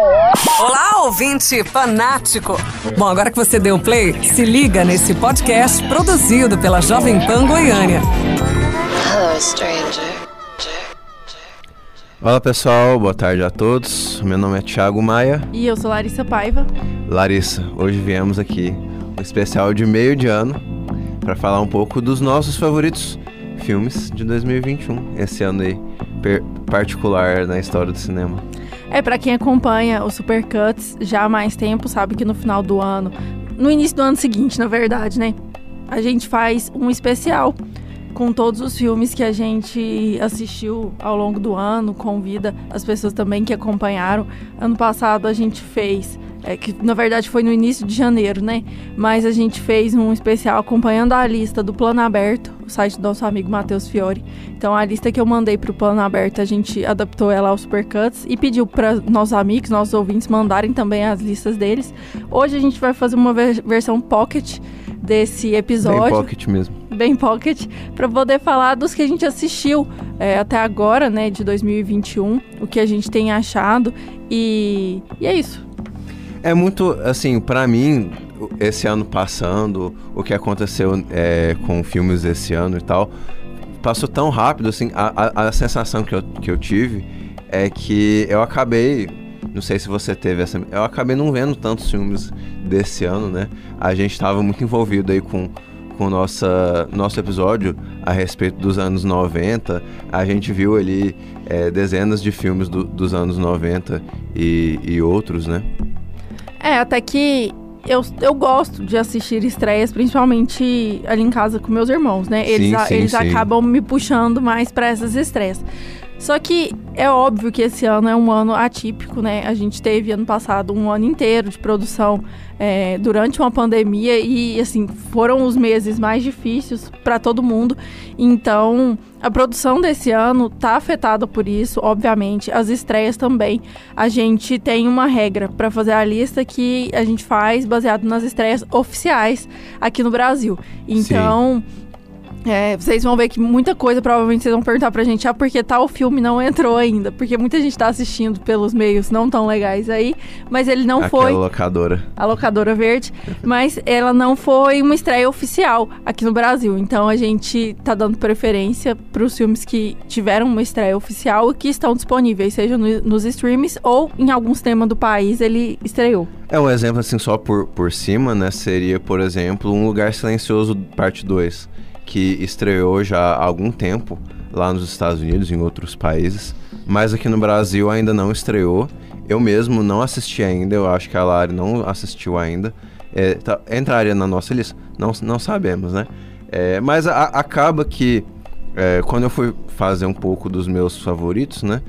Olá, ouvinte fanático! Bom, agora que você deu play, se liga nesse podcast produzido pela Jovem Pan Goiânia. Hello, stranger. Olá pessoal, boa tarde a todos. Meu nome é Thiago Maia. E eu sou Larissa Paiva. Larissa, hoje viemos aqui um especial de meio de ano para falar um pouco dos nossos favoritos filmes de 2021, esse ano aí particular na história do cinema. É, para quem acompanha o Supercuts já há mais tempo, sabe que no final do ano, no início do ano seguinte, na verdade, né? A gente faz um especial com todos os filmes que a gente assistiu ao longo do ano, convida as pessoas também que acompanharam. Ano passado a gente fez é, que na verdade foi no início de janeiro, né? Mas a gente fez um especial acompanhando a lista do Plano Aberto, o site do nosso amigo Matheus Fiore. Então a lista que eu mandei para o Plano Aberto, a gente adaptou ela aos Supercuts e pediu para nossos amigos, nossos ouvintes mandarem também as listas deles. Hoje a gente vai fazer uma versão pocket desse episódio. Bem pocket mesmo. Bem pocket, para poder falar dos que a gente assistiu é, até agora, né, de 2021, o que a gente tem achado e, e é isso. É muito, assim, para mim, esse ano passando, o que aconteceu é, com filmes esse ano e tal, passou tão rápido, assim, a, a, a, sensação que eu, que eu tive é que eu acabei, não sei se você teve essa, eu acabei não vendo tantos filmes desse ano, né? A gente estava muito envolvido aí com com nossa, nosso episódio a respeito dos anos 90, a gente viu ali é, dezenas de filmes do, dos anos 90 e, e outros, né? É, até que eu, eu gosto de assistir estreias, principalmente ali em casa com meus irmãos, né? Eles, sim, sim, eles sim. acabam me puxando mais para essas estreias. Só que é óbvio que esse ano é um ano atípico, né? A gente teve ano passado um ano inteiro de produção é, durante uma pandemia e, assim, foram os meses mais difíceis para todo mundo. Então, a produção desse ano tá afetada por isso, obviamente. As estreias também. A gente tem uma regra para fazer a lista que a gente faz baseado nas estreias oficiais aqui no Brasil. Então. Sim é, vocês vão ver que muita coisa provavelmente vocês vão perguntar pra gente, ah, porque tal filme não entrou ainda? Porque muita gente tá assistindo pelos meios não tão legais aí, mas ele não Aquela foi. A locadora. A locadora verde, mas ela não foi uma estreia oficial aqui no Brasil. Então a gente tá dando preferência pros filmes que tiveram uma estreia oficial e que estão disponíveis, seja no, nos streams ou em algum tema do país ele estreou. É um exemplo assim só por, por cima, né? Seria, por exemplo, Um Lugar Silencioso, parte 2 que estreou já há algum tempo lá nos Estados Unidos em outros países, mas aqui no Brasil ainda não estreou. Eu mesmo não assisti ainda, eu acho que a Lari não assistiu ainda. É, tá, entraria na nossa lista? Não, não sabemos, né? É, mas a, acaba que é, quando eu fui fazer um pouco dos meus favoritos, né?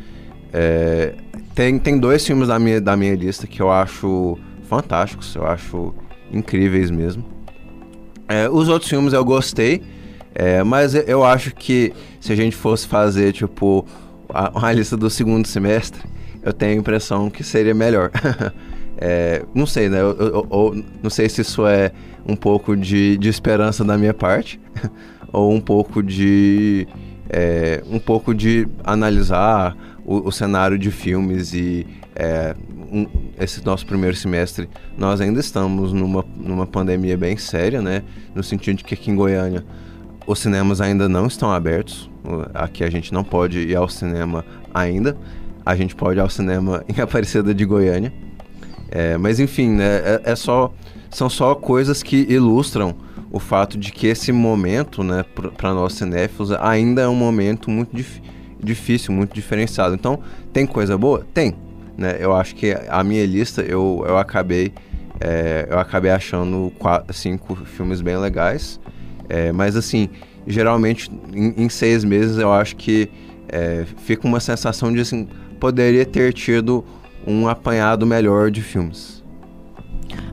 É, tem, tem dois filmes da minha, da minha lista que eu acho fantásticos, eu acho incríveis mesmo. É, os outros filmes eu gostei, é, mas eu acho que se a gente fosse fazer, tipo, uma lista do segundo semestre, eu tenho a impressão que seria melhor. é, não sei, né? Eu, eu, eu, não sei se isso é um pouco de, de esperança da minha parte, ou um pouco de. É, um pouco de analisar o, o cenário de filmes e é, um, esse nosso primeiro semestre nós ainda estamos numa, numa pandemia bem séria, né? No sentido de que aqui em Goiânia os cinemas ainda não estão abertos. Aqui a gente não pode ir ao cinema ainda. A gente pode ir ao cinema em Aparecida de Goiânia. É, mas enfim, né, é, é, só, são só coisas que ilustram o fato de que esse momento, né, para nós cinéfilos, ainda é um momento muito dif difícil, muito diferenciado. Então, tem coisa boa? Tem. Né? Eu acho que a minha lista, eu, eu acabei é, eu acabei achando quatro, cinco filmes bem legais. É, mas assim, geralmente em, em, seis meses eu acho que é, fica uma sensação de assim, poderia ter tido um apanhado melhor de filmes.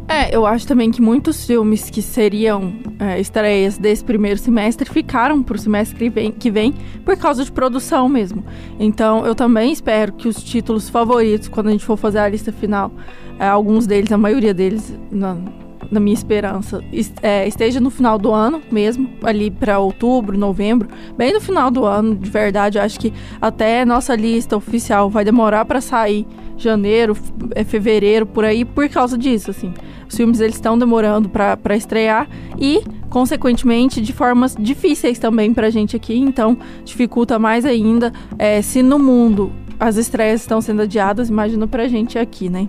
É, eu acho também que muitos filmes que seriam é, estreias desse primeiro semestre ficaram para o semestre que vem, que vem por causa de produção mesmo. Então, eu também espero que os títulos favoritos, quando a gente for fazer a lista final, é, alguns deles, a maioria deles, não, na minha esperança, é, esteja no final do ano mesmo, ali para outubro, novembro, bem no final do ano, de verdade. Acho que até nossa lista oficial vai demorar para sair janeiro, é, fevereiro, por aí, por causa disso, assim. Os filmes eles estão demorando para estrear e, consequentemente, de formas difíceis também para a gente aqui. Então, dificulta mais ainda. É, se no mundo as estreias estão sendo adiadas, imagina para a gente aqui, né?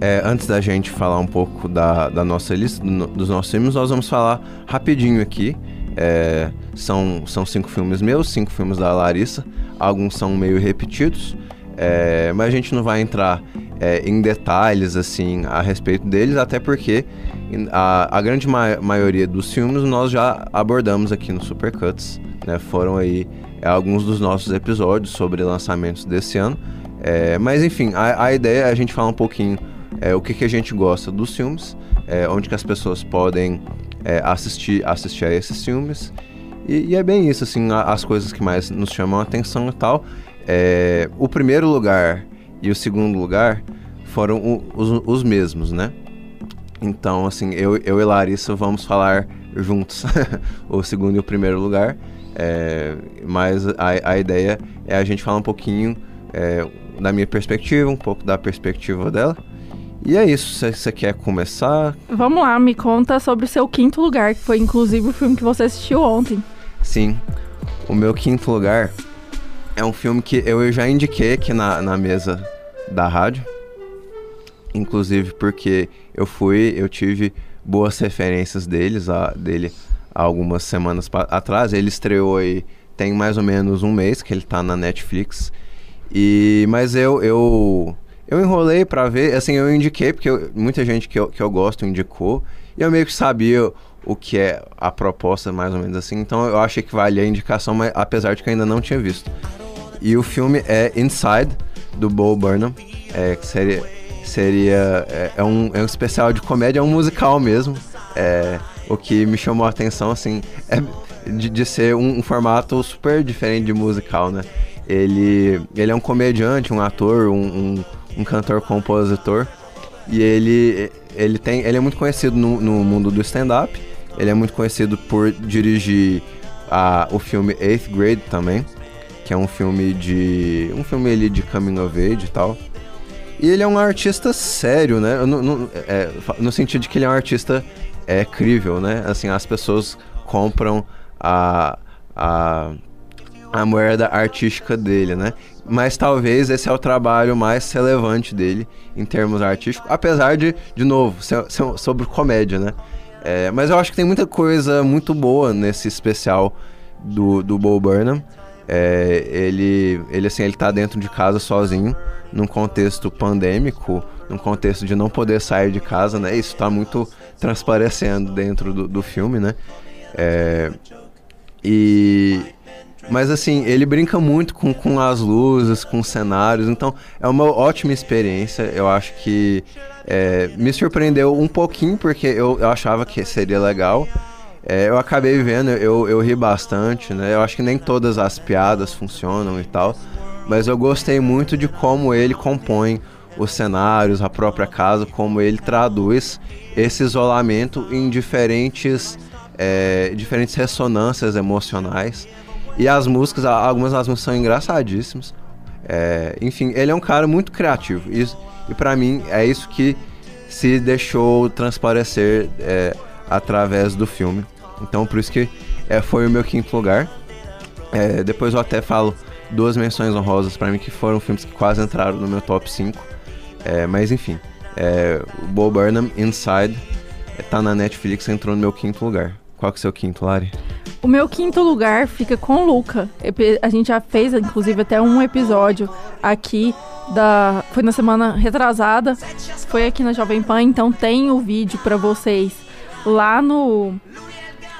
É, antes da gente falar um pouco da, da nossa lista, do, dos nossos filmes, nós vamos falar rapidinho aqui. É, são, são cinco filmes meus, cinco filmes da Larissa. Alguns são meio repetidos, é, mas a gente não vai entrar é, em detalhes assim a respeito deles, até porque a, a grande ma maioria dos filmes nós já abordamos aqui no Supercuts. Né? Foram aí é, alguns dos nossos episódios sobre lançamentos desse ano. É, mas enfim, a, a, ideia é a gente falar um pouquinho é, o que, que a gente gosta dos filmes, é, onde que as pessoas podem é, assistir, assistir a esses filmes. E, e, é bem isso, assim, as coisas que mais nos chamam a atenção e tal. É, o primeiro lugar e o segundo lugar foram o, os, os mesmos, né? Então, assim, eu, eu e Larissa vamos falar juntos o segundo e o primeiro lugar. É, mas a, a ideia é a gente falar um pouquinho é, da minha perspectiva, um pouco da perspectiva dela. E é isso, você quer começar? Vamos lá, me conta sobre o seu quinto lugar, que foi inclusive o filme que você assistiu ontem. Sim, o meu quinto lugar é um filme que eu já indiquei aqui na, na mesa da rádio. Inclusive porque eu fui, eu tive boas referências deles, a, dele há algumas semanas atrás. Ele estreou aí tem mais ou menos um mês que ele tá na Netflix. E mas eu eu eu enrolei para ver, assim, eu indiquei porque eu, muita gente que eu, que eu gosto indicou e eu meio que sabia o que é a proposta mais ou menos assim. Então eu achei que valia a indicação, mas apesar de que eu ainda não tinha visto. E o filme é Inside do Bo Burnham, é, que seria seria é, é, um, é um especial de comédia, é um musical mesmo. É, o que me chamou a atenção, assim, é de, de ser um, um, formato super diferente de musical, né? Ele, ele é um comediante, um ator, um, um, um cantor-compositor. E ele, ele, tem, ele é muito conhecido no, no mundo do stand-up. Ele é muito conhecido por dirigir a, o filme Eighth Grade também, que é um filme de. um filme ali de coming of age e tal. E ele é um artista sério, né? No, no, é, no sentido de que ele é um artista é crível, né? Assim, as pessoas compram a, a, a moeda artística dele, né? Mas talvez esse é o trabalho mais relevante dele em termos artísticos, apesar de, de novo, ser, ser sobre comédia, né? É, mas eu acho que tem muita coisa muito boa nesse especial do, do Bo Burnham. É, ele, ele, assim, ele tá dentro de casa sozinho, num contexto pandêmico, num contexto de não poder sair de casa, né? Isso tá muito transparecendo dentro do, do filme, né? É, e mas assim, ele brinca muito com, com as luzes, com os cenários, então é uma ótima experiência. Eu acho que é, me surpreendeu um pouquinho, porque eu, eu achava que seria legal. É, eu acabei vendo, eu, eu ri bastante, né? Eu acho que nem todas as piadas funcionam e tal, mas eu gostei muito de como ele compõe os cenários, a própria casa, como ele traduz esse isolamento em diferentes, é, diferentes ressonâncias emocionais. E as músicas, algumas das músicas são engraçadíssimas. É, enfim, ele é um cara muito criativo. E, e para mim é isso que se deixou transparecer é, através do filme. Então por isso que é, foi o meu quinto lugar. É, depois eu até falo duas menções honrosas para mim que foram filmes que quase entraram no meu top 5. É, mas enfim, é, o Bo Burnham Inside tá na Netflix, entrou no meu quinto lugar. Qual que é o seu quinto, Lari? O meu quinto lugar fica com o Luca. A gente já fez, inclusive, até um episódio aqui da. Foi na semana retrasada. Foi aqui na Jovem Pan, então tem o vídeo para vocês lá no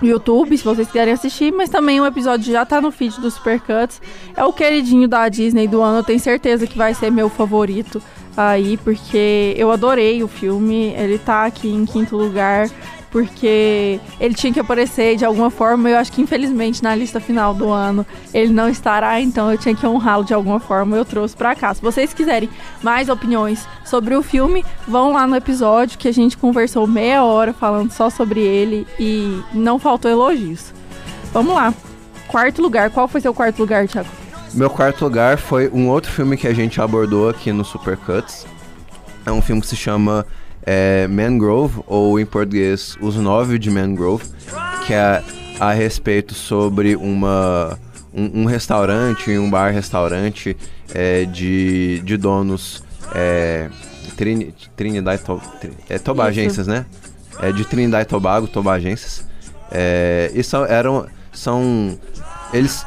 YouTube, se vocês quiserem assistir, mas também o episódio já tá no feed do Supercuts. É o queridinho da Disney do ano, eu tenho certeza que vai ser meu favorito aí, porque eu adorei o filme. Ele tá aqui em quinto lugar porque ele tinha que aparecer de alguma forma. Eu acho que infelizmente na lista final do ano ele não estará, então eu tinha que honrá-lo de alguma forma. Eu trouxe para cá. Se vocês quiserem mais opiniões sobre o filme, vão lá no episódio que a gente conversou meia hora falando só sobre ele e não faltou elogios. Vamos lá. Quarto lugar. Qual foi seu quarto lugar, Thiago? Meu quarto lugar foi um outro filme que a gente abordou aqui no Supercuts. É um filme que se chama é, Mangrove, ou em português, Os Nove de Mangrove, que é a respeito sobre uma, um, um restaurante, um bar-restaurante é, de, de donos é, Trini, Trinidad é, Tobagenses, né? É, de Trinidad e Tobago, Tobagenses. É, e são, eram, são... Eles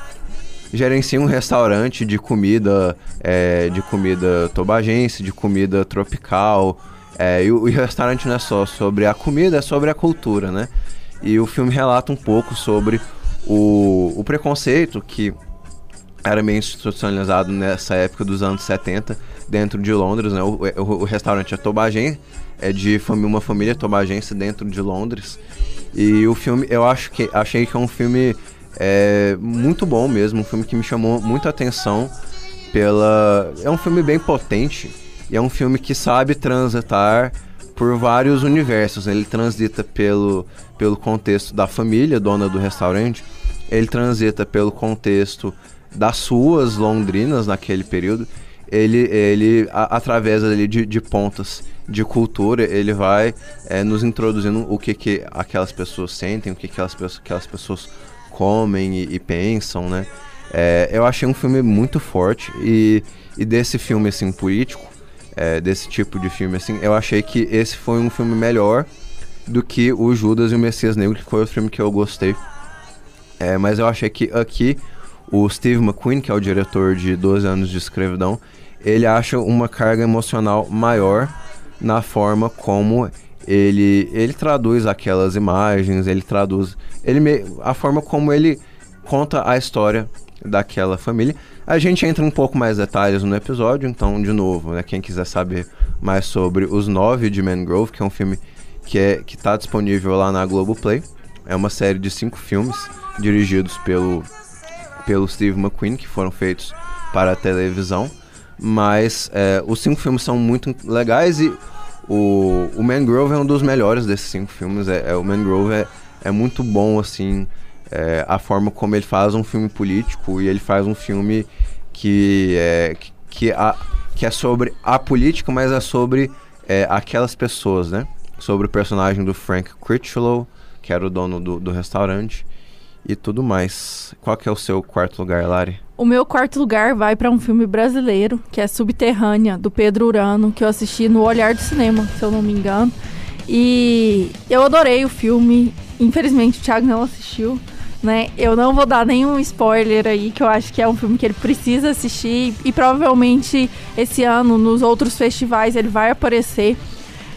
gerenciam um restaurante de comida, é, de comida tobagense, de comida tropical, é, e, o, restaurante não é só sobre a comida, é sobre a cultura, né? E o filme relata um pouco sobre o, o preconceito que era meio institucionalizado nessa época dos anos 70 dentro de Londres, né? O, o, o restaurante é Tobagen, é de fami uma família tobagense dentro de Londres. E o filme, eu acho que achei que é um filme é, muito bom mesmo, um filme que me chamou muita atenção pela é um filme bem potente e é um filme que sabe transitar por vários universos. Ele transita pelo, pelo contexto da família, dona do restaurante, ele transita pelo contexto das suas londrinas naquele período. Ele, ele a, através ali de, de pontas de cultura, ele vai é, nos introduzindo o que, que aquelas pessoas sentem, o que, que aquelas, aquelas pessoas comem e, e pensam, né? É, eu achei um filme muito forte e, e desse filme assim político é, desse tipo de filme, assim, eu achei que esse foi um filme melhor do que o Judas e o Messias Negro, que foi o filme que eu gostei. É, mas eu achei que aqui o Steve McQueen, que é o diretor de 12 anos de escravidão, ele acha uma carga emocional maior na forma como ele, ele traduz aquelas imagens, ele traduz ele me, a forma como ele conta a história daquela família. A gente entra um pouco mais detalhes no episódio, então, de novo, né, quem quiser saber mais sobre Os Nove de Mangrove, que é um filme que é, está disponível lá na Globoplay. É uma série de cinco filmes dirigidos pelo, pelo Steve McQueen, que foram feitos para a televisão. Mas é, os cinco filmes são muito legais e o, o Mangrove é um dos melhores desses cinco filmes. É, é o Mangrove é, é muito bom, assim, é, a forma como ele faz um filme político e ele faz um filme que é, que, a, que é sobre a política, mas é sobre é, aquelas pessoas, né? Sobre o personagem do Frank Critchlow, que era o dono do, do restaurante e tudo mais. Qual que é o seu quarto lugar, Lari? O meu quarto lugar vai para um filme brasileiro, que é Subterrânea, do Pedro Urano, que eu assisti no Olhar do Cinema, se eu não me engano. E eu adorei o filme. Infelizmente o Thiago não assistiu né? Eu não vou dar nenhum spoiler aí, que eu acho que é um filme que ele precisa assistir e provavelmente esse ano, nos outros festivais, ele vai aparecer.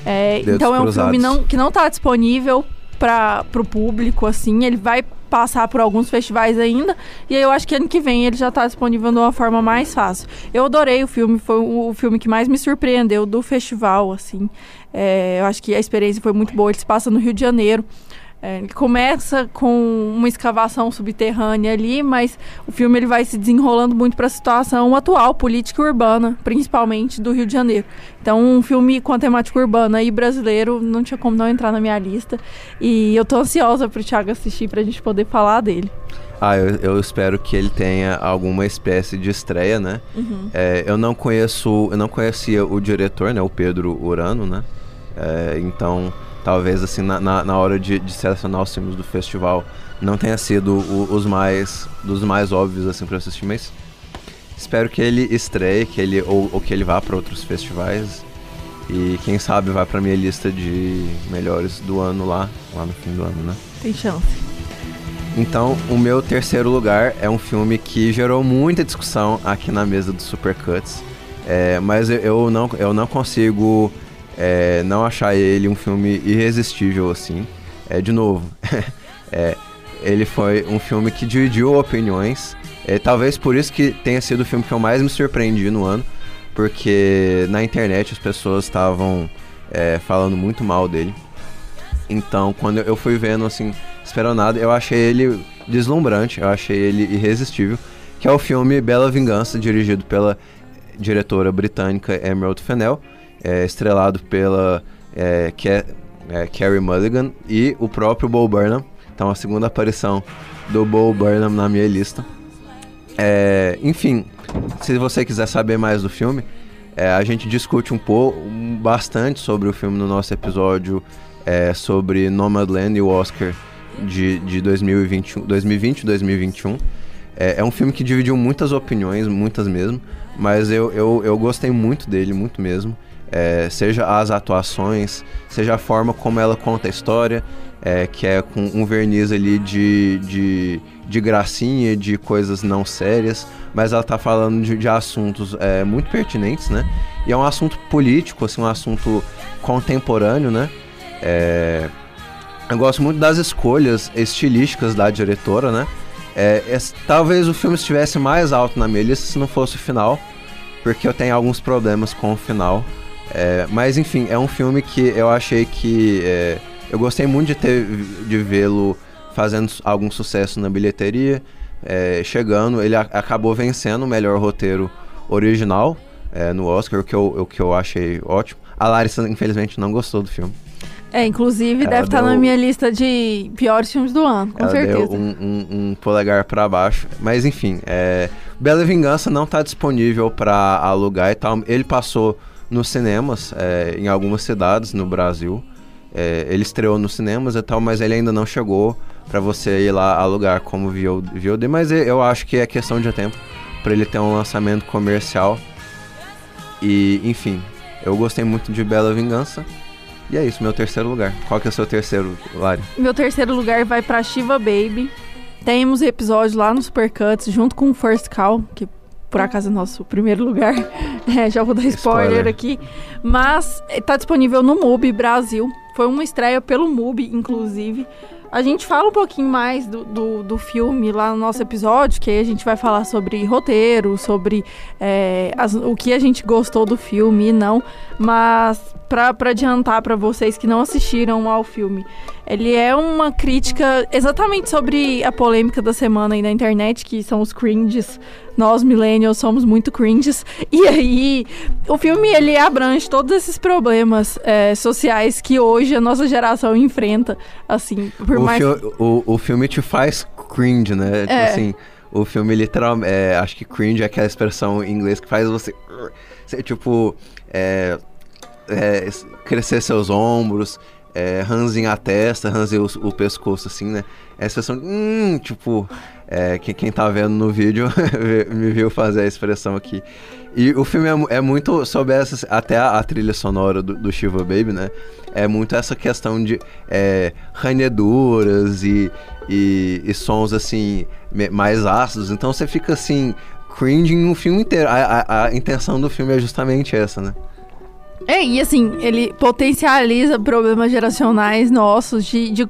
É, então é um cruzados. filme não, que não está disponível para o público, assim. Ele vai passar por alguns festivais ainda. E aí eu acho que ano que vem ele já está disponível de uma forma mais fácil. Eu adorei o filme, foi o filme que mais me surpreendeu do festival, assim. É, eu acho que a experiência foi muito boa. Ele se passa no Rio de Janeiro. É, ele começa com uma escavação subterrânea ali, mas o filme ele vai se desenrolando muito para a situação atual, política e urbana, principalmente do Rio de Janeiro. Então, um filme com a temática urbana e brasileiro não tinha como não entrar na minha lista. E eu tô ansiosa para o Thiago assistir para a gente poder falar dele. Ah, eu, eu, espero que ele tenha alguma espécie de estreia, né? Uhum. É, eu não conheço, eu não conhecia o diretor, né? O Pedro Urano, né? É, então talvez assim na, na, na hora de, de, selecionar os filmes do festival não tenha sido o, os mais dos mais óbvios assim para assistir, mas espero que ele estreie, que ele ou, ou que ele vá para outros festivais e quem sabe vá para minha lista de melhores do ano lá, lá no fim do ano, né? Tem chance. Então, o meu terceiro lugar é um filme que gerou muita discussão aqui na mesa do Supercuts, é, mas eu, eu, não, eu não consigo é, não achar ele um filme irresistível assim. É, de novo, é, ele foi um filme que dividiu opiniões. É, talvez por isso que tenha sido o filme que eu mais me surpreendi no ano, porque na internet as pessoas estavam é, falando muito mal dele. Então, quando eu fui vendo, assim, nada, eu achei ele deslumbrante, eu achei ele irresistível, que é o filme Bela Vingança, dirigido pela diretora britânica Emerald Fennell, é, estrelado pela é, é, Carrie Mulligan e o próprio Bo Burnham. Então, a segunda aparição do Bo Burnham na minha lista. É, enfim, se você quiser saber mais do filme, é, a gente discute um pouco, bastante sobre o filme no nosso episódio sobre Nomadland e o Oscar de, de 2021, 2020 e 2021. É, é, um filme que dividiu muitas opiniões, muitas mesmo, mas eu, eu, eu gostei muito dele, muito mesmo. É, seja as atuações, seja a forma como ela conta a história, é, que é com um verniz ali de, de, de gracinha, de coisas não sérias, mas ela tá falando de, de assuntos é, muito pertinentes, né? E é um assunto político, assim, um assunto contemporâneo, né? É, eu gosto muito das escolhas estilísticas da diretora, né? É, é, talvez o filme estivesse mais alto na minha lista se não fosse o final, porque eu tenho alguns problemas com o final. É, mas enfim, é um filme que eu achei que. É, eu gostei muito de, ter, de vê-lo fazendo algum sucesso na bilheteria, é, chegando. Ele a, acabou vencendo o melhor roteiro original é, no Oscar, o que, eu, o que eu achei ótimo. A Larissa, infelizmente, não gostou do filme. É, inclusive ela deve estar tá na minha lista de piores filmes do ano, com ela certeza. Deu um, um, um polegar para baixo. Mas enfim, é, Bela Vingança não está disponível para alugar e tal. Ele passou nos cinemas é, em algumas cidades no Brasil. É, ele estreou nos cinemas e tal, mas ele ainda não chegou para você ir lá alugar como VOD. Mas eu acho que é questão de tempo para ele ter um lançamento comercial. E enfim, eu gostei muito de Bela Vingança. E é isso, meu terceiro lugar. Qual que é o seu terceiro, Lari? Meu terceiro lugar vai pra Shiva Baby. Temos episódio lá no Supercuts, junto com o First Call, que por acaso nosso primeiro lugar. É, já vou dar spoiler, spoiler, aqui. Mas eh, tá disponível no MUBI Brasil. Foi uma estreia pelo MUBI, inclusive. A gente fala um pouquinho mais do, do, do, filme lá no nosso episódio, que aí a gente vai falar sobre roteiro, sobre é, as, o que a gente gostou do filme e não. Mas para adiantar para vocês que não assistiram ao filme, ele é uma crítica exatamente sobre a polêmica da semana aí na internet, que são os cringes. Nós, millennials, somos muito cringes. E aí, o filme, ele abrange todos esses problemas é, sociais que hoje a nossa geração enfrenta, assim, por o mais... o, o filme te faz cringe, né? Tipo é. assim, o filme literalmente... É, acho que cringe é aquela expressão em inglês que faz você... você tipo... É, é, crescer seus ombros, é, a testa, ranzinha o, o, pescoço, assim, né? Essa expressão, hum, tipo, é, que, quem tá vendo no vídeo me viu fazer a expressão aqui. E o filme é, é muito sobre essa, até a, a trilha sonora do, do, Shiva Baby, né? É muito essa questão de é, ranheduras e, e, e, sons, assim, mais ácidos. Então você fica, assim, cringing o filme inteiro. A, a, a intenção do filme é justamente essa, né? É, e assim, ele potencializa problemas geracionais nossos de, de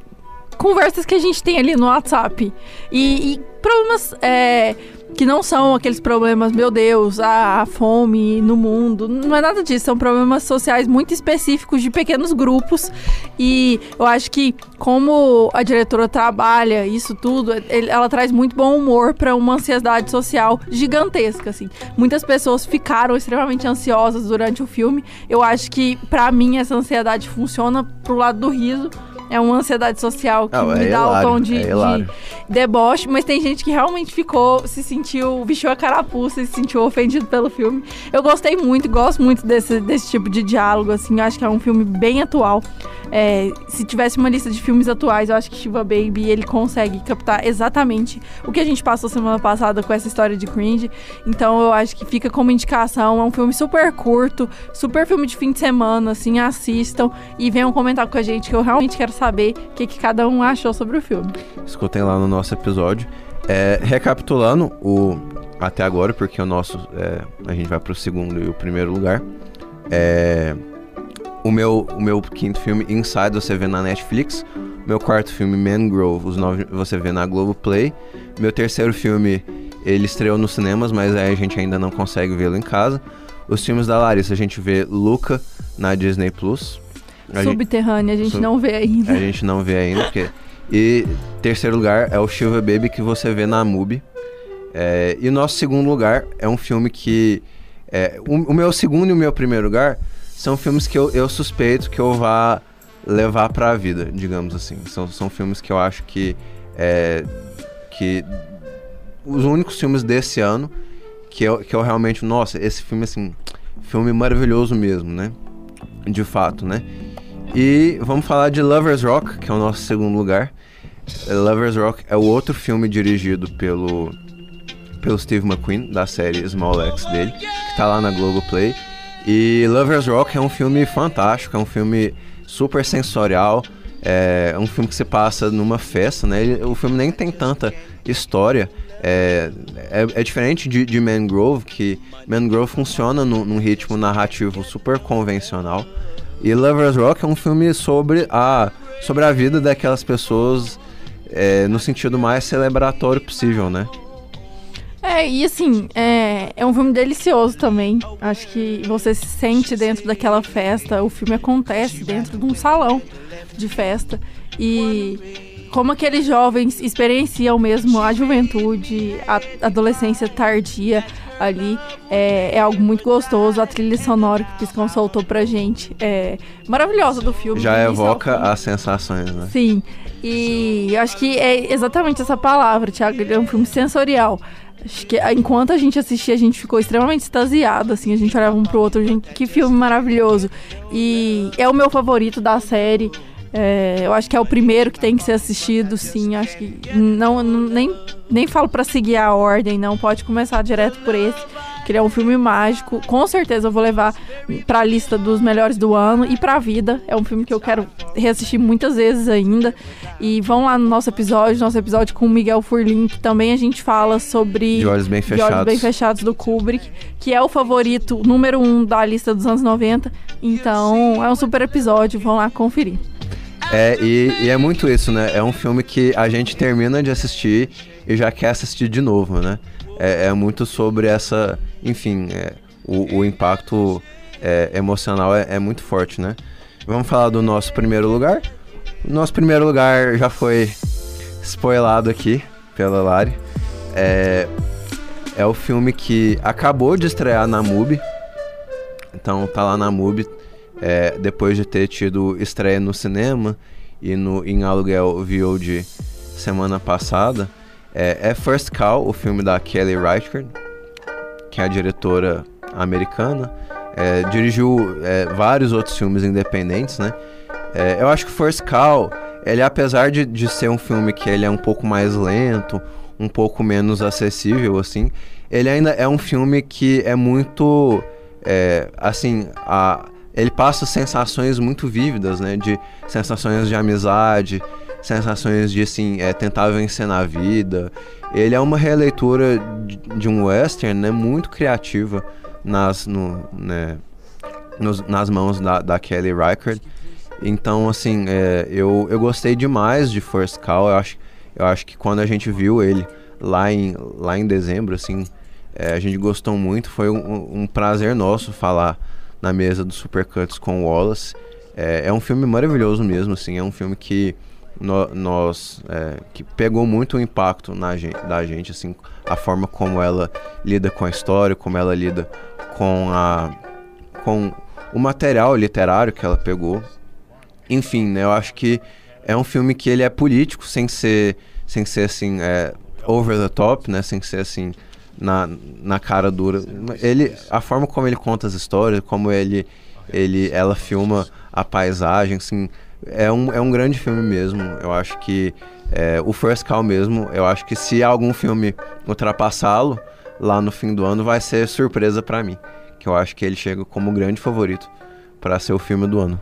conversas que a gente tem ali no WhatsApp. E, e problemas é, que não são aqueles problemas, meu Deus, a, a, fome no mundo. Não é nada disso. São problemas sociais muito específicos de pequenos grupos. E eu acho que, como a diretora trabalha isso tudo, ele, ela traz muito bom humor para uma ansiedade social gigantesca. Assim. Muitas pessoas ficaram extremamente ansiosas durante o filme. Eu acho que, para mim, essa ansiedade funciona pro lado do riso é uma ansiedade social que me é dá hilário, o tom de, é de, deboche, mas tem gente que realmente ficou, se sentiu, vestiu a carapuça e se sentiu ofendido pelo filme. Eu gostei muito, gosto muito desse, desse tipo de diálogo, assim, acho que é um filme bem atual. É, se tivesse uma lista de filmes atuais, eu acho que Shiva Baby ele consegue captar exatamente o que a gente passou semana passada com essa história de cringe. Então eu acho que fica como indicação. É um filme super curto, super filme de fim de semana, assim, assistam e venham comentar com a gente que eu realmente quero saber o que, que cada um achou sobre o filme. Escutem lá no nosso episódio. É, recapitulando o até agora, porque o nosso é, a gente vai para o segundo e o primeiro lugar. É, o meu, o meu quinto filme, Inside, você vê na Netflix. Meu quarto filme, Mangrove, os nove, você vê na Globoplay. Meu terceiro filme, ele estreou nos cinemas, mas aí a gente ainda não consegue vê-lo em casa. Os filmes da Larissa, a gente vê Luca na Disney Plus. A Subterrânea, a gente sub... não vê ainda. A gente não vê ainda, porque... E terceiro lugar é o Silver Baby que você vê na MUBI. É, e o nosso segundo lugar é um filme que... É, o, o, meu segundo e o meu primeiro lugar são filmes que eu, eu suspeito que eu vá levar para a vida, digamos assim. São, são filmes que eu acho que... É, que os únicos filmes desse ano que eu, que eu realmente... Nossa, esse filme, assim... Filme maravilhoso mesmo, né? De fato, né? E vamos falar de Lovers Rock, que é o nosso segundo lugar. Lovers Rock é o outro filme dirigido pelo pelo Steve McQueen, da série Small X dele, que tá lá na Globoplay. E Lovers Rock é um filme fantástico, é um filme super sensorial, é um filme que se passa numa festa, né? o filme nem tem tanta história, é, é, é, diferente de, de Mangrove, que Mangrove funciona no, num ritmo narrativo super convencional. E Lovers Rock é um filme sobre a, sobre a vida daquelas pessoas é, no sentido mais celebratório possível, né? É, e assim, é, é um filme delicioso também. Acho que você se sente dentro daquela festa. O filme acontece dentro de um salão de festa. E como aqueles jovens experienciam mesmo a juventude, a adolescência tardia ali. É, é, algo muito gostoso. A trilha sonora que o Piscão soltou pra gente é maravilhosa do filme. Já evoca as sensações, né? Sim. E acho que é exatamente essa palavra, Thiago. Ele é um filme sensorial. Acho que enquanto a gente assistia, a gente ficou extremamente extasiado, assim, a gente olhava um pro outro, gente, que filme maravilhoso. E é o meu favorito da série. É, eu acho que é o primeiro que tem que ser assistido, sim. Acho que não nem, nem falo para seguir a ordem, não. Pode começar direto por esse, que ele é um filme mágico. Com certeza eu vou levar para a lista dos melhores do ano e para a vida. É um filme que eu quero reassistir muitas vezes ainda. E vão lá no nosso episódio, nosso episódio com o Miguel Furlin, que também a gente fala sobre De Olhos Bem Fechados, Olhos Bem Fechados do Kubrick, que é o favorito número um da lista dos anos 90. Então é um super episódio, vão lá conferir. É, e, e, é muito isso, né? É um filme que a gente termina de assistir e já quer assistir de novo, né? É, é muito sobre essa. Enfim, é, o, o, impacto é, emocional é, é, muito forte, né? Vamos falar do nosso primeiro lugar. O nosso primeiro lugar já foi spoilado aqui pela Lari. É, é o filme que acabou de estrear na MUBI. Então tá lá na MUBI é, depois de ter tido estreia no cinema e no, em aluguel VOD semana passada, é, é First Call, o filme da Kelly Reichardt, que é a diretora americana. É, dirigiu é, vários outros filmes independentes, né? É, eu acho que First Call, ele apesar de, de ser um filme que ele é um pouco mais lento, um pouco menos acessível, assim, ele ainda é um filme que é muito, é, assim, a ele passa sensações muito vívidas, né? De sensações de amizade, sensações de, assim, é, tentar vencer na vida. Ele é uma releitura de, de um western, né? Muito criativa nas, no, né, nos, nas mãos da, da Kelly Reichardt. Então, assim, é, eu, eu gostei demais de First Call. Eu acho, eu acho que quando a gente viu ele lá em, lá em dezembro, assim, é, a gente gostou muito. Foi um, um prazer nosso falar na mesa do Supercuts com o Wallace. É, é, um filme maravilhoso mesmo, assim, é um filme que no, nós é, que pegou muito o impacto na gente, da gente, assim, a forma como ela lida com a história, como ela lida com a com o material literário que ela pegou. Enfim, né, eu acho que é um filme que ele é político sem ser sem ser assim é, over the top, né, sem ser assim na, na cara dura. Ele, a forma como ele conta as histórias, como ele, ele, ela filma a paisagem, assim, é um, é um grande filme mesmo. Eu acho que é, o First Call mesmo, eu acho que se algum filme ultrapassá-lo lá no fim do ano, vai ser surpresa para mim. Que eu acho que ele chega como grande favorito para ser o filme do ano.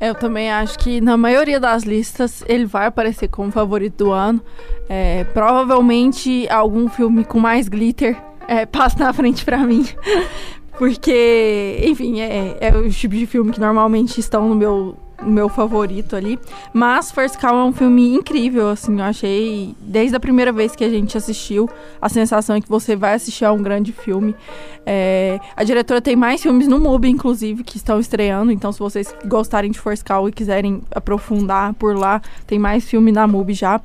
Eu também acho que na maioria das listas ele vai aparecer como favorito do ano. É, provavelmente algum filme com mais glitter é, passa na frente para mim. Porque, enfim, é, é o tipo de filme que normalmente estão no meu meu favorito ali. Mas First Call é um filme incrível, assim, eu achei. Desde a primeira vez que a gente assistiu, a sensação é que você vai assistir a um grande filme. É, a diretora tem mais filmes no MUBI, inclusive, que estão estreando. Então, se vocês gostarem de First Call e quiserem aprofundar por lá, tem mais filme na MUBI já.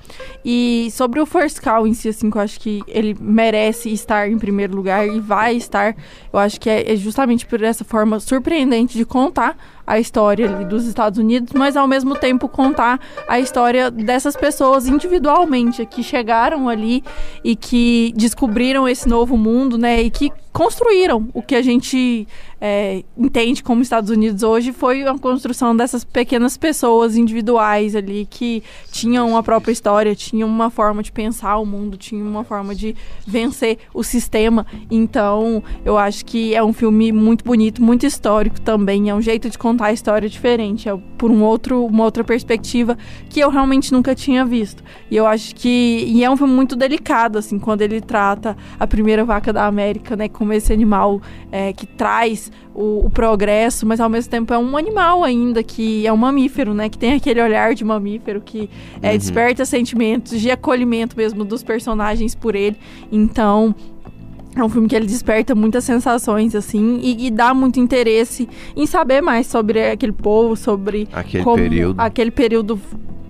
E sobre o First Call em si, assim, que eu acho que ele merece estar em primeiro lugar e vai estar. Eu acho que é, é justamente por essa forma surpreendente de contar a história dos Estados Unidos, mas ao mesmo tempo contar a história dessas pessoas individualmente que chegaram ali e que descobriram esse novo mundo, né? E que construíram o que a gente é, entende como Estados Unidos hoje foi a construção dessas pequenas pessoas individuais ali que tinham a própria história, tinham uma forma de pensar o mundo, tinham uma forma de vencer o sistema. Então, eu acho que é um filme muito bonito, muito histórico também. É um jeito de contar a história diferente, é por um outro, uma outra perspectiva que eu realmente nunca tinha visto. E eu acho que e é um filme muito delicado, assim, quando ele trata a primeira vaca da América, né, como esse animal é, que traz o, o, progresso, mas ao mesmo tempo é um animal ainda que é um mamífero, né? Que tem aquele olhar de mamífero que é, uhum. desperta sentimentos de acolhimento mesmo dos personagens por ele. Então, é um filme que ele desperta muitas sensações, assim, e, e, dá muito interesse em saber mais sobre aquele povo, sobre aquele como período. aquele período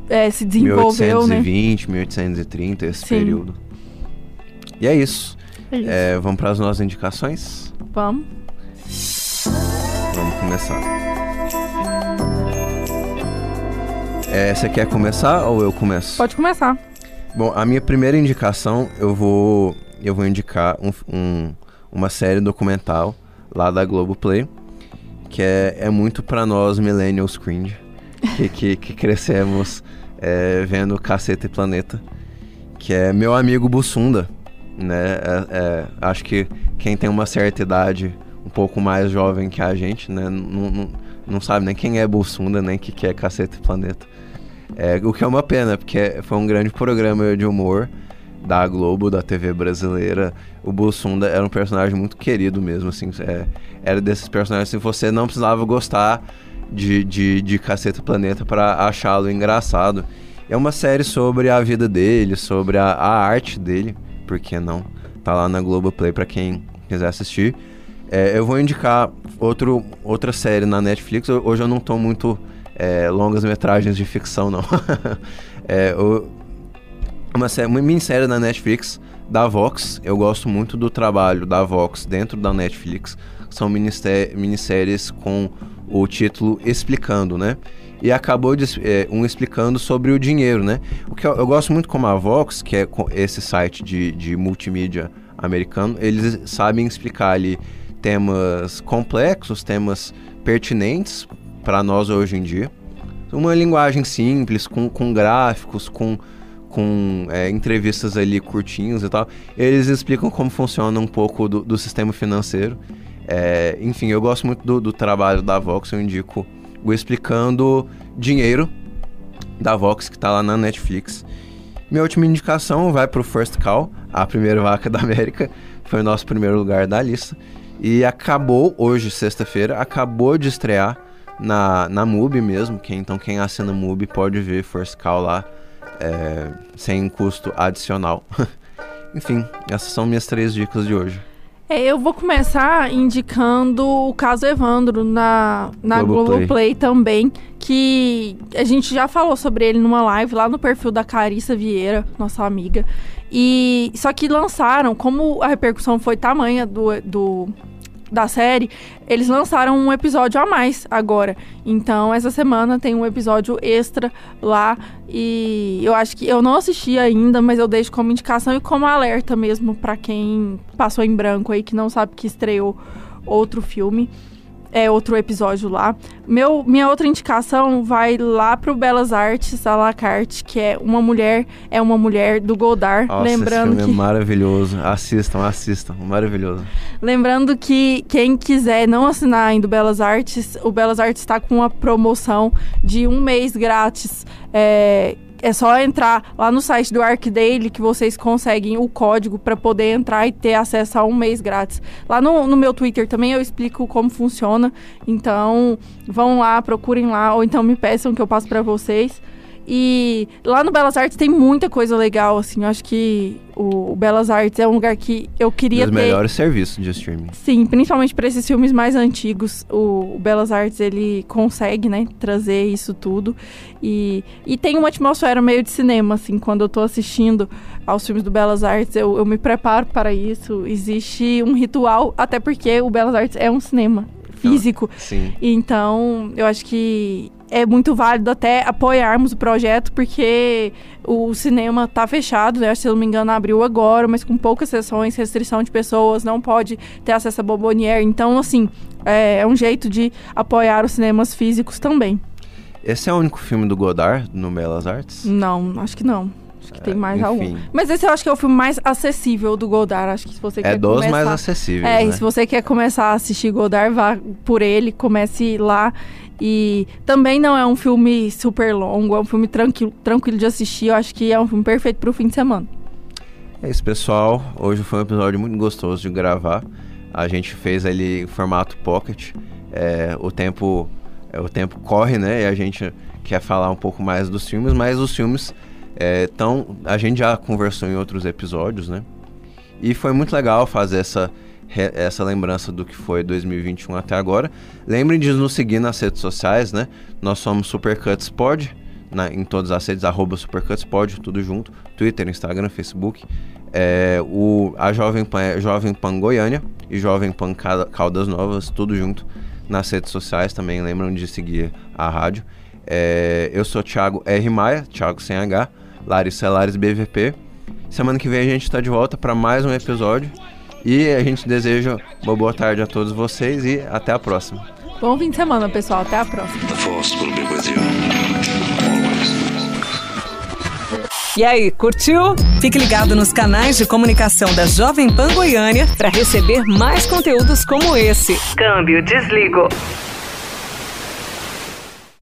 é, se desenvolveu, 1820, né? 1830, esse Sim. período. E é isso. É isso. É, vamos para as nossas indicações? Vamos. Vamos começar. É, você quer começar ou eu começo? Pode começar. Bom, a minha primeira indicação eu vou eu vou indicar um, um, uma série documental lá da Globoplay que é, é muito para nós millennials cringe que, que, que crescemos é, vendo Caceta e Planeta que é meu amigo Bussunda né? É, é, acho que quem tem uma certa idade um pouco mais jovem que a gente, né? Não, não, não sabe nem quem é Bolsunda, nem o que, que é Caceta e Planeta. É, o que é uma pena, porque foi um grande programa de humor da Globo, da TV brasileira. O Bolsunda era um personagem muito querido mesmo, assim. É, era desses personagens que assim, você não precisava gostar de, de, de Planeta para achá-lo engraçado. É uma série sobre a vida dele, sobre a, a arte dele, por que não? Tá lá na Globoplay para quem quiser assistir. É, eu vou indicar outro, outra série na Netflix. Hoje eu não tô muito é, longas metragens de ficção, não. é, uma, série, uma minissérie da Netflix da Vox. Eu gosto muito do trabalho da Vox dentro da Netflix. São minisséries com o título Explicando, né? E acabou de, é, um explicando sobre o dinheiro, né? O que eu, eu, gosto muito como a Vox, que é esse site de, de multimídia americano, eles sabem explicar ali temas complexos, temas pertinentes para nós hoje em dia. Uma linguagem simples, com, com gráficos, com, com é, entrevistas ali curtinhas e tal. Eles explicam como funciona um pouco do, do sistema financeiro. É, enfim, eu gosto muito do, do, trabalho da Vox, eu indico Explicando Dinheiro da Vox, que está lá na Netflix. Minha última indicação vai para o First Call, a primeira vaca da América. Foi o nosso primeiro lugar da lista. E acabou, hoje, sexta-feira, acabou de estrear na, na MUBI mesmo. Que, então quem assina MUBI pode ver Force Call lá é, sem custo adicional. Enfim, essas são minhas três dicas de hoje. É, eu vou começar indicando o caso Evandro na, na Globoplay. Globoplay também, que a gente já falou sobre ele numa live lá no perfil da Carissa Vieira, nossa amiga. E só que lançaram, como a repercussão foi tamanha do, do da série, eles lançaram um episódio a mais agora. Então, essa semana tem um episódio extra lá. E eu acho que eu não assisti ainda, mas eu deixo como indicação e como alerta mesmo para quem passou em branco aí, que não sabe que estreou outro filme é outro episódio lá. Meu, minha outra indicação vai lá pro Belas Artes à la carte, que é uma mulher, é uma mulher do Godard. Nossa, lembrando esse que é maravilhoso. Assistam, assistam, maravilhoso. Lembrando que quem quiser não assinar ainda o Belas Artes, o Belas Artes está com uma promoção de um mês grátis. É, é só entrar lá no site do ArcDaily que vocês conseguem o código para poder entrar e ter acesso a um mês grátis. Lá no, no meu Twitter também eu explico como funciona. Então, vão lá, procurem lá, ou então me peçam que eu passo para vocês. E lá no Belas Artes tem muita coisa legal, assim. Eu acho que o, Belas Artes é um lugar que eu queria Dos ter. melhores serviços de streaming. Sim, principalmente para esses filmes mais antigos. O, o, Belas Artes, ele consegue, né, trazer isso tudo. E, e tem uma atmosfera meio de cinema, assim. Quando eu tô assistindo aos filmes do Belas Artes, eu, eu me preparo para isso. Existe um ritual, até porque o Belas Artes é um cinema físico. Sim. Então, eu acho que é muito válido até apoiarmos o projeto, porque o cinema está fechado, né? Se eu não me engano, abriu agora, mas com poucas sessões, restrição de pessoas, não pode ter acesso a Bobonier. Então, assim, é, é um jeito de apoiar os cinemas físicos também. Esse é o único filme do Godard no Belas Artes? Não, acho que não. Acho que tem mais Enfim. algum. Mas esse eu acho que é o filme mais acessível do Godard. Acho que se você é quer dos começar... mais acessíveis, É, né? e se você quer começar a assistir Godard, vá por ele, comece lá. E também não é um filme super longo, é um filme tranquilo, tranquilo de assistir. Eu acho que é um filme perfeito para o fim de semana. É isso, pessoal. Hoje foi um episódio muito gostoso de gravar. A gente fez ele em formato pocket. É, o tempo é, o tempo corre, né? E a gente quer falar um pouco mais dos filmes, mas os filmes É, a gente já conversou em outros episódios, né? E foi muito legal fazer essa essa lembrança do que foi 2021 até agora. Lembrem de nos seguir nas redes sociais, né? Nós somos SupercutsPod, na, em todas as redes, arroba SupercutsPod, tudo junto. Twitter, Instagram, Facebook. É, o, a Jovem Pan é Jovem Pan Goiânia e Jovem Pan Caldas Novas, tudo junto nas redes sociais. Também lembram de seguir a rádio. É, eu sou Thiago R. Maia, Thiago sem H, Larissa Lares BVP. Semana que vem a gente está de volta para mais um episódio. E a gente deseja uma boa tarde a todos vocês e até a próxima. Bom fim de semana, pessoal. Até a próxima. E aí, curtiu? Fique ligado nos canais de comunicação da Jovem Pan Goiânia para receber mais conteúdos como esse. Câmbio, desligo.